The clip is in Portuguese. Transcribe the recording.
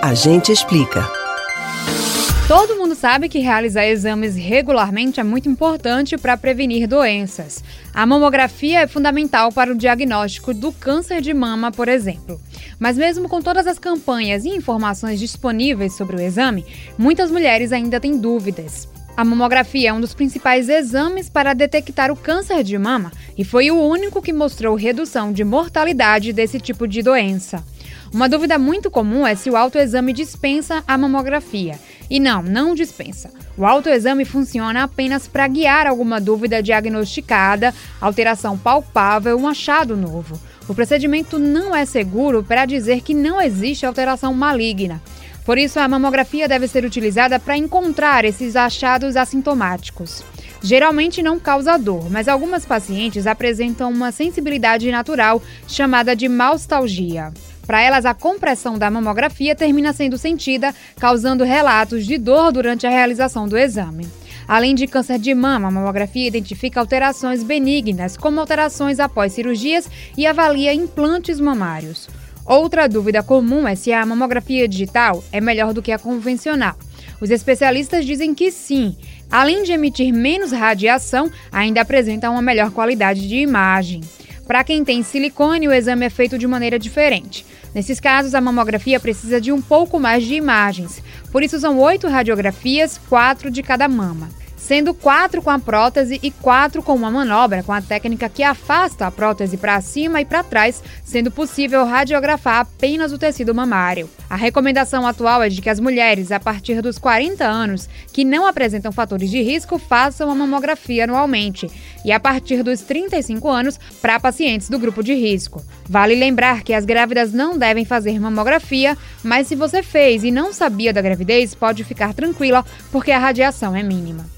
A gente explica. Todo mundo sabe que realizar exames regularmente é muito importante para prevenir doenças. A mamografia é fundamental para o diagnóstico do câncer de mama, por exemplo. Mas, mesmo com todas as campanhas e informações disponíveis sobre o exame, muitas mulheres ainda têm dúvidas. A mamografia é um dos principais exames para detectar o câncer de mama e foi o único que mostrou redução de mortalidade desse tipo de doença. Uma dúvida muito comum é se o autoexame dispensa a mamografia. E não, não dispensa. O autoexame funciona apenas para guiar alguma dúvida diagnosticada, alteração palpável, um achado novo. O procedimento não é seguro para dizer que não existe alteração maligna. Por isso, a mamografia deve ser utilizada para encontrar esses achados assintomáticos. Geralmente não causa dor, mas algumas pacientes apresentam uma sensibilidade natural chamada de malstalgia. Para elas, a compressão da mamografia termina sendo sentida, causando relatos de dor durante a realização do exame. Além de câncer de mama, a mamografia identifica alterações benignas, como alterações após cirurgias, e avalia implantes mamários. Outra dúvida comum é se a mamografia digital é melhor do que a convencional. Os especialistas dizem que sim. Além de emitir menos radiação, ainda apresenta uma melhor qualidade de imagem. Para quem tem silicone, o exame é feito de maneira diferente. Nesses casos, a mamografia precisa de um pouco mais de imagens. Por isso, são oito radiografias, quatro de cada mama sendo quatro com a prótese e quatro com uma manobra com a técnica que afasta a prótese para cima e para trás, sendo possível radiografar apenas o tecido mamário. A recomendação atual é de que as mulheres a partir dos 40 anos que não apresentam fatores de risco façam a mamografia anualmente e a partir dos 35 anos para pacientes do grupo de risco. Vale lembrar que as grávidas não devem fazer mamografia, mas se você fez e não sabia da gravidez, pode ficar tranquila porque a radiação é mínima.